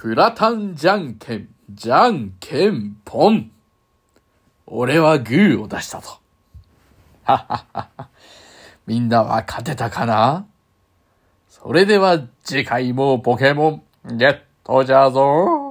フラタンじゃんけん、じゃんけんぽん。俺はグーを出したと。はははは。みんなは勝てたかな？それでは次回もポケモンゲットじゃぞ